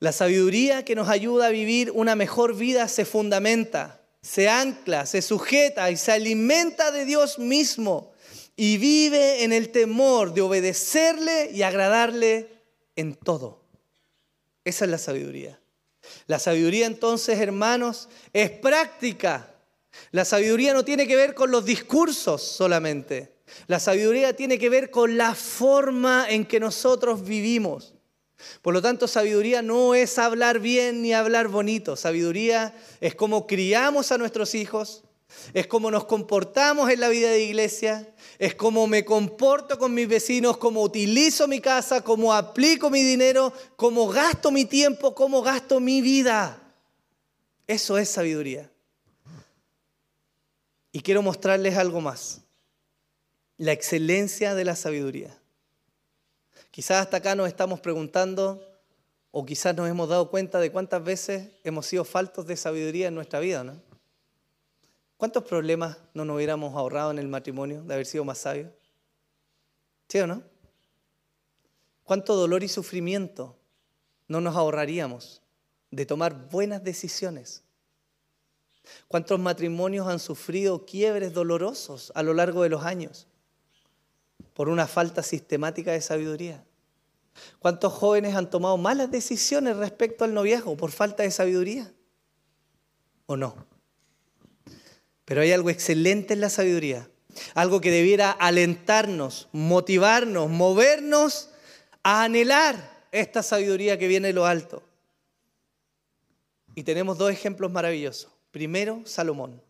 La sabiduría que nos ayuda a vivir una mejor vida se fundamenta, se ancla, se sujeta y se alimenta de Dios mismo y vive en el temor de obedecerle y agradarle en todo. Esa es la sabiduría. La sabiduría entonces, hermanos, es práctica. La sabiduría no tiene que ver con los discursos solamente. La sabiduría tiene que ver con la forma en que nosotros vivimos. Por lo tanto, sabiduría no es hablar bien ni hablar bonito. Sabiduría es cómo criamos a nuestros hijos, es cómo nos comportamos en la vida de iglesia, es cómo me comporto con mis vecinos, cómo utilizo mi casa, cómo aplico mi dinero, cómo gasto mi tiempo, cómo gasto mi vida. Eso es sabiduría. Y quiero mostrarles algo más. La excelencia de la sabiduría. Quizás hasta acá nos estamos preguntando o quizás nos hemos dado cuenta de cuántas veces hemos sido faltos de sabiduría en nuestra vida, ¿no? ¿Cuántos problemas no nos hubiéramos ahorrado en el matrimonio de haber sido más sabios? ¿Sí o no? ¿Cuánto dolor y sufrimiento no nos ahorraríamos de tomar buenas decisiones? ¿Cuántos matrimonios han sufrido quiebres dolorosos a lo largo de los años por una falta sistemática de sabiduría? ¿Cuántos jóvenes han tomado malas decisiones respecto al noviazgo por falta de sabiduría? ¿o no? Pero hay algo excelente en la sabiduría, algo que debiera alentarnos, motivarnos, movernos a anhelar esta sabiduría que viene de lo alto. Y tenemos dos ejemplos maravillosos. Primero, Salomón.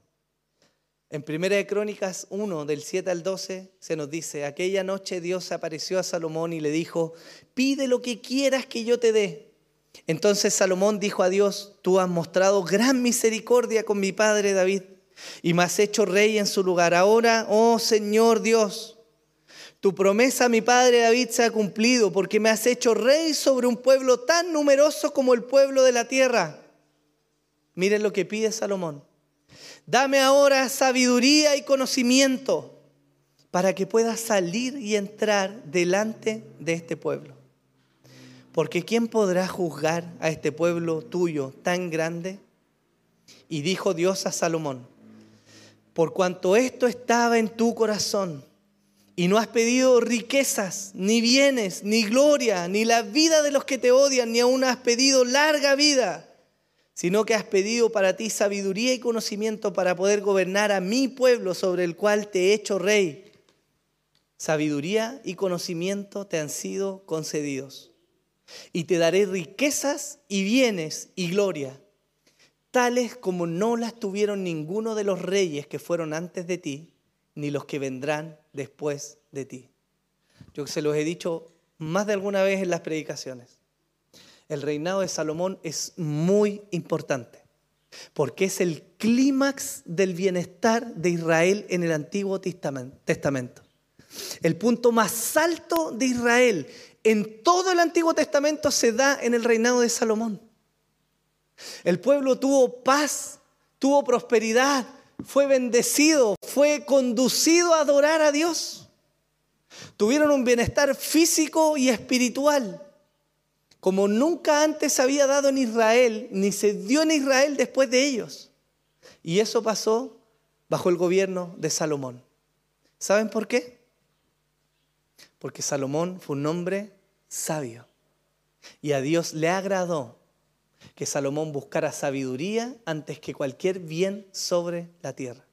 En Primera de Crónicas 1, del 7 al 12, se nos dice, aquella noche Dios apareció a Salomón y le dijo, pide lo que quieras que yo te dé. Entonces Salomón dijo a Dios, tú has mostrado gran misericordia con mi padre David y me has hecho rey en su lugar. Ahora, oh Señor Dios, tu promesa a mi padre David se ha cumplido porque me has hecho rey sobre un pueblo tan numeroso como el pueblo de la tierra. Miren lo que pide Salomón. Dame ahora sabiduría y conocimiento para que pueda salir y entrar delante de este pueblo. Porque ¿quién podrá juzgar a este pueblo tuyo tan grande? Y dijo Dios a Salomón, por cuanto esto estaba en tu corazón, y no has pedido riquezas, ni bienes, ni gloria, ni la vida de los que te odian, ni aún has pedido larga vida, sino que has pedido para ti sabiduría y conocimiento para poder gobernar a mi pueblo sobre el cual te he hecho rey. Sabiduría y conocimiento te han sido concedidos. Y te daré riquezas y bienes y gloria, tales como no las tuvieron ninguno de los reyes que fueron antes de ti, ni los que vendrán después de ti. Yo se los he dicho más de alguna vez en las predicaciones el reinado de Salomón es muy importante, porque es el clímax del bienestar de Israel en el Antiguo Testamento. El punto más alto de Israel en todo el Antiguo Testamento se da en el reinado de Salomón. El pueblo tuvo paz, tuvo prosperidad, fue bendecido, fue conducido a adorar a Dios. Tuvieron un bienestar físico y espiritual como nunca antes había dado en Israel, ni se dio en Israel después de ellos. Y eso pasó bajo el gobierno de Salomón. ¿Saben por qué? Porque Salomón fue un hombre sabio. Y a Dios le agradó que Salomón buscara sabiduría antes que cualquier bien sobre la tierra.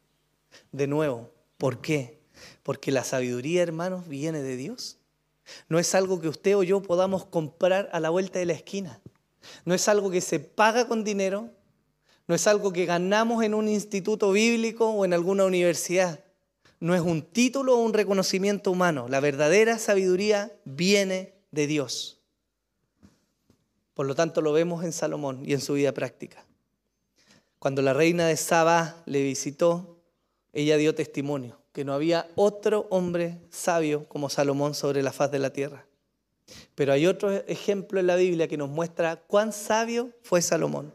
De nuevo, ¿por qué? Porque la sabiduría, hermanos, viene de Dios. No es algo que usted o yo podamos comprar a la vuelta de la esquina. No es algo que se paga con dinero. No es algo que ganamos en un instituto bíblico o en alguna universidad. No es un título o un reconocimiento humano. La verdadera sabiduría viene de Dios. Por lo tanto, lo vemos en Salomón y en su vida práctica. Cuando la reina de Saba le visitó, ella dio testimonio que no había otro hombre sabio como Salomón sobre la faz de la tierra. Pero hay otro ejemplo en la Biblia que nos muestra cuán sabio fue Salomón.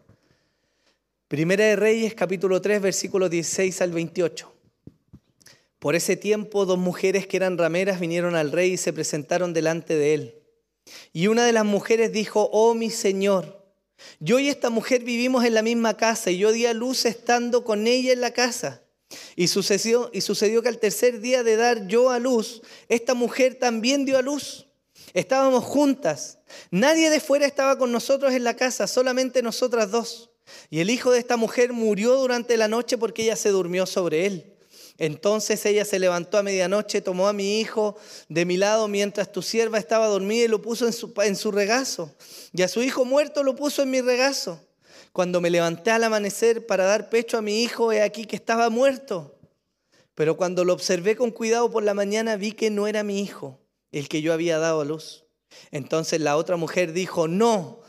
Primera de Reyes, capítulo 3, versículos 16 al 28. Por ese tiempo, dos mujeres que eran rameras vinieron al rey y se presentaron delante de él. Y una de las mujeres dijo, oh mi señor, yo y esta mujer vivimos en la misma casa y yo di a luz estando con ella en la casa. Y sucedió, y sucedió que al tercer día de dar yo a luz, esta mujer también dio a luz. Estábamos juntas. Nadie de fuera estaba con nosotros en la casa, solamente nosotras dos. Y el hijo de esta mujer murió durante la noche porque ella se durmió sobre él. Entonces ella se levantó a medianoche, tomó a mi hijo de mi lado mientras tu sierva estaba dormida y lo puso en su, en su regazo. Y a su hijo muerto lo puso en mi regazo. Cuando me levanté al amanecer para dar pecho a mi hijo, he aquí que estaba muerto. Pero cuando lo observé con cuidado por la mañana, vi que no era mi hijo, el que yo había dado a luz. Entonces la otra mujer dijo, no,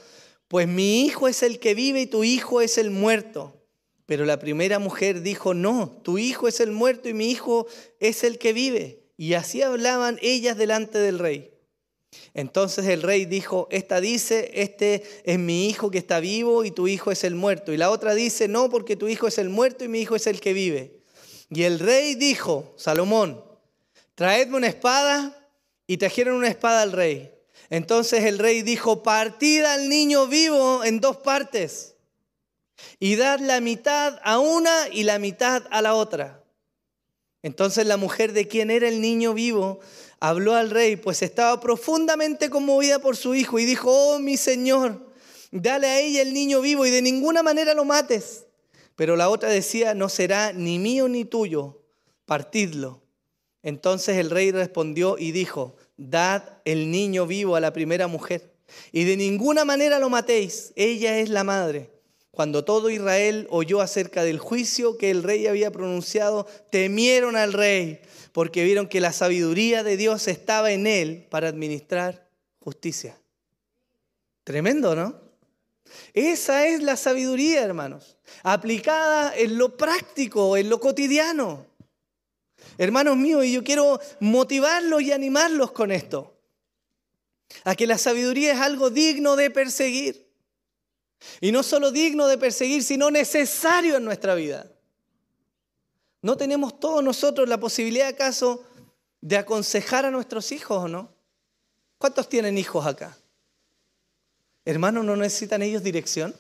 pues mi hijo es el que vive y tu hijo es el muerto. Pero la primera mujer dijo, no, tu hijo es el muerto y mi hijo es el que vive. Y así hablaban ellas delante del rey. Entonces el rey dijo, esta dice, este es mi hijo que está vivo y tu hijo es el muerto. Y la otra dice, no, porque tu hijo es el muerto y mi hijo es el que vive. Y el rey dijo, Salomón, traedme una espada y trajeron una espada al rey. Entonces el rey dijo, partid al niño vivo en dos partes y dad la mitad a una y la mitad a la otra. Entonces la mujer de quien era el niño vivo habló al rey, pues estaba profundamente conmovida por su hijo y dijo, oh mi señor, dale a ella el niño vivo y de ninguna manera lo mates, Pero la otra decía, no será ni mío ni tuyo, partidlo. Entonces el rey respondió y dijo, dad el niño vivo a la primera mujer, y de ninguna manera lo matéis, ella es la madre. Cuando todo Israel oyó acerca del juicio que el rey había pronunciado, temieron al rey, porque vieron que la sabiduría de Dios estaba en él para administrar justicia. Tremendo, ¿no? Esa es la sabiduría, hermanos, aplicada en lo práctico, en lo cotidiano. Hermanos míos, y yo quiero motivarlos y animarlos con esto, a que la sabiduría es algo digno de perseguir. Y no solo digno de perseguir, sino necesario en nuestra vida. ¿No tenemos todos nosotros la posibilidad acaso de aconsejar a nuestros hijos o no? ¿Cuántos tienen hijos acá? Hermanos, ¿no necesitan ellos dirección?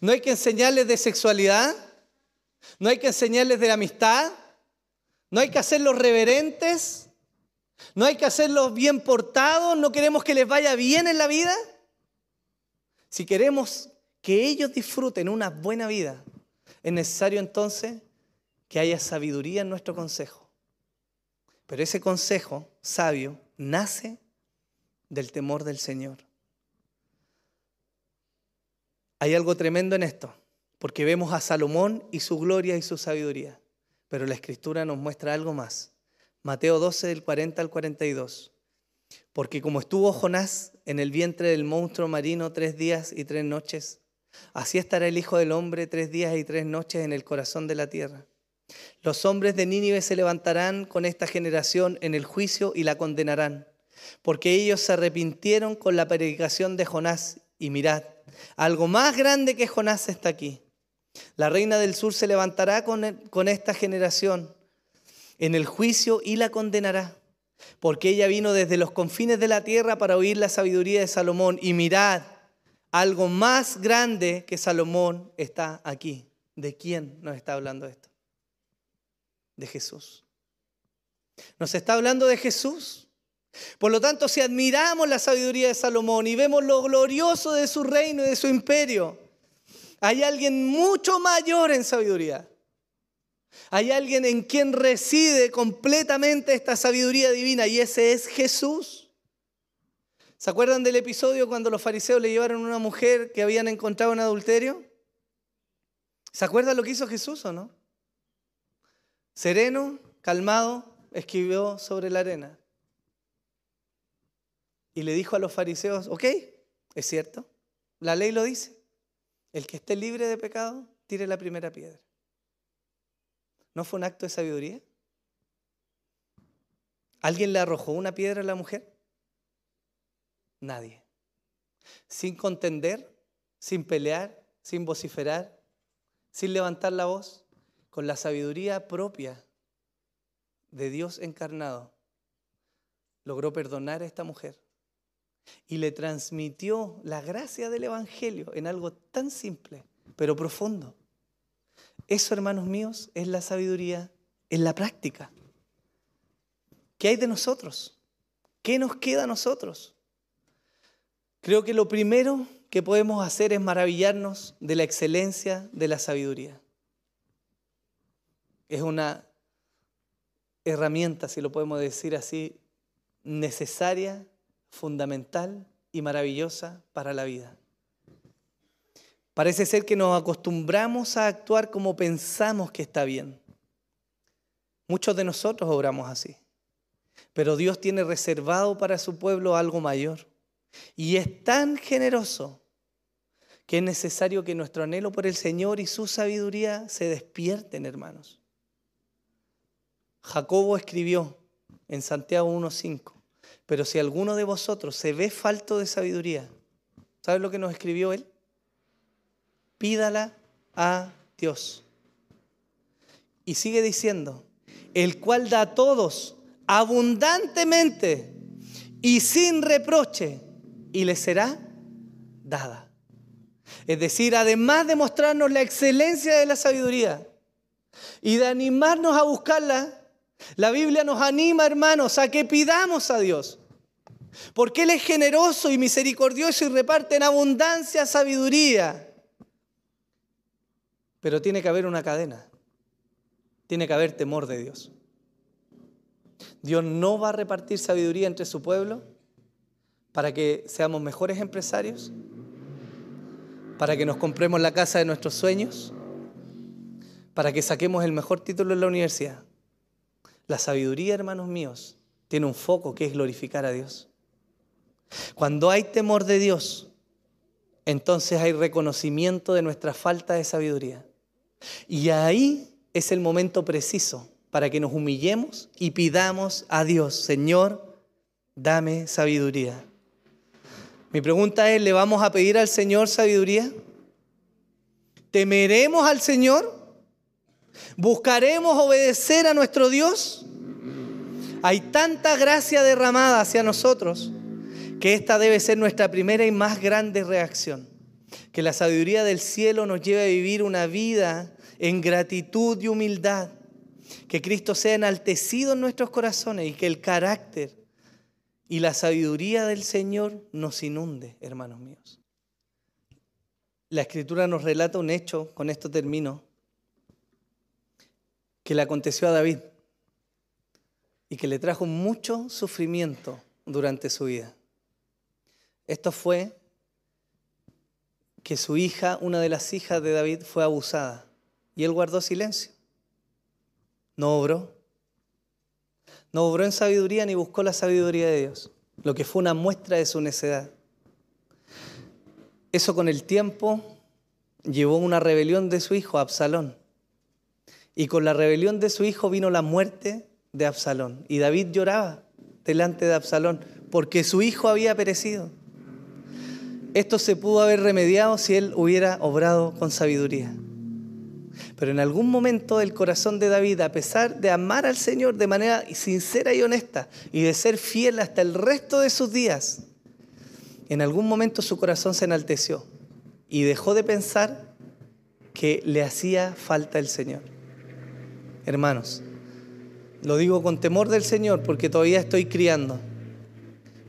¿No hay que enseñarles de sexualidad? ¿No hay que enseñarles de la amistad? ¿No hay que hacerlos reverentes? ¿No hay que hacerlos bien portados? ¿No queremos que les vaya bien en la vida? Si queremos que ellos disfruten una buena vida, es necesario entonces que haya sabiduría en nuestro consejo. Pero ese consejo sabio nace del temor del Señor. Hay algo tremendo en esto, porque vemos a Salomón y su gloria y su sabiduría, pero la escritura nos muestra algo más. Mateo 12 del 40 al 42. Porque como estuvo Jonás en el vientre del monstruo marino tres días y tres noches, así estará el Hijo del Hombre tres días y tres noches en el corazón de la tierra. Los hombres de Nínive se levantarán con esta generación en el juicio y la condenarán, porque ellos se arrepintieron con la predicación de Jonás y mirad, algo más grande que Jonás está aquí. La reina del sur se levantará con, con esta generación en el juicio y la condenará, porque ella vino desde los confines de la tierra para oír la sabiduría de Salomón. Y mirad, algo más grande que Salomón está aquí. ¿De quién nos está hablando esto? De Jesús. Nos está hablando de Jesús. Por lo tanto, si admiramos la sabiduría de Salomón y vemos lo glorioso de su reino y de su imperio, hay alguien mucho mayor en sabiduría. Hay alguien en quien reside completamente esta sabiduría divina y ese es Jesús. ¿Se acuerdan del episodio cuando los fariseos le llevaron a una mujer que habían encontrado en adulterio? ¿Se acuerdan lo que hizo Jesús o no? Sereno, calmado, escribió sobre la arena y le dijo a los fariseos, ok, es cierto, la ley lo dice, el que esté libre de pecado, tire la primera piedra. ¿No fue un acto de sabiduría? ¿Alguien le arrojó una piedra a la mujer? Nadie. Sin contender, sin pelear, sin vociferar, sin levantar la voz, con la sabiduría propia de Dios encarnado, logró perdonar a esta mujer y le transmitió la gracia del Evangelio en algo tan simple, pero profundo. Eso, hermanos míos, es la sabiduría en la práctica. ¿Qué hay de nosotros? ¿Qué nos queda a nosotros? Creo que lo primero que podemos hacer es maravillarnos de la excelencia de la sabiduría. Es una herramienta, si lo podemos decir así, necesaria fundamental y maravillosa para la vida. Parece ser que nos acostumbramos a actuar como pensamos que está bien. Muchos de nosotros obramos así. Pero Dios tiene reservado para su pueblo algo mayor. Y es tan generoso que es necesario que nuestro anhelo por el Señor y su sabiduría se despierten, hermanos. Jacobo escribió en Santiago 1.5, pero si alguno de vosotros se ve falto de sabiduría, ¿sabes lo que nos escribió él? Pídala a Dios. Y sigue diciendo, el cual da a todos abundantemente y sin reproche, y le será dada. Es decir, además de mostrarnos la excelencia de la sabiduría y de animarnos a buscarla, la Biblia nos anima, hermanos, a que pidamos a Dios. Porque Él es generoso y misericordioso y reparte en abundancia sabiduría. Pero tiene que haber una cadena. Tiene que haber temor de Dios. Dios no va a repartir sabiduría entre su pueblo para que seamos mejores empresarios, para que nos compremos la casa de nuestros sueños, para que saquemos el mejor título en la universidad. La sabiduría, hermanos míos, tiene un foco que es glorificar a Dios. Cuando hay temor de Dios, entonces hay reconocimiento de nuestra falta de sabiduría. Y ahí es el momento preciso para que nos humillemos y pidamos a Dios, Señor, dame sabiduría. Mi pregunta es, ¿le vamos a pedir al Señor sabiduría? ¿Temeremos al Señor? ¿Buscaremos obedecer a nuestro Dios? Hay tanta gracia derramada hacia nosotros que esta debe ser nuestra primera y más grande reacción. Que la sabiduría del cielo nos lleve a vivir una vida en gratitud y humildad. Que Cristo sea enaltecido en nuestros corazones y que el carácter y la sabiduría del Señor nos inunde, hermanos míos. La escritura nos relata un hecho, con esto termino, que le aconteció a David y que le trajo mucho sufrimiento durante su vida. Esto fue que su hija, una de las hijas de David, fue abusada y él guardó silencio. No obró. No obró en sabiduría ni buscó la sabiduría de Dios, lo que fue una muestra de su necedad. Eso con el tiempo llevó una rebelión de su hijo, Absalón. Y con la rebelión de su hijo vino la muerte de Absalón. Y David lloraba delante de Absalón porque su hijo había perecido. Esto se pudo haber remediado si él hubiera obrado con sabiduría. Pero en algún momento el corazón de David, a pesar de amar al Señor de manera sincera y honesta y de ser fiel hasta el resto de sus días, en algún momento su corazón se enalteció y dejó de pensar que le hacía falta el Señor. Hermanos, lo digo con temor del Señor porque todavía estoy criando.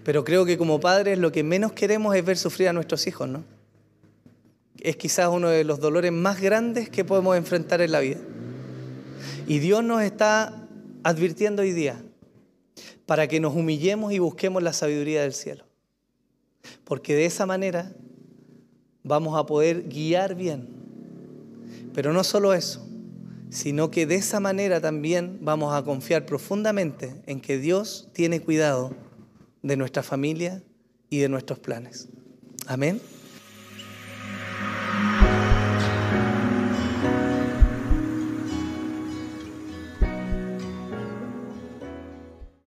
Pero creo que como padres lo que menos queremos es ver sufrir a nuestros hijos, ¿no? Es quizás uno de los dolores más grandes que podemos enfrentar en la vida. Y Dios nos está advirtiendo hoy día para que nos humillemos y busquemos la sabiduría del cielo. Porque de esa manera vamos a poder guiar bien. Pero no solo eso, sino que de esa manera también vamos a confiar profundamente en que Dios tiene cuidado de nuestra familia y de nuestros planes. Amén.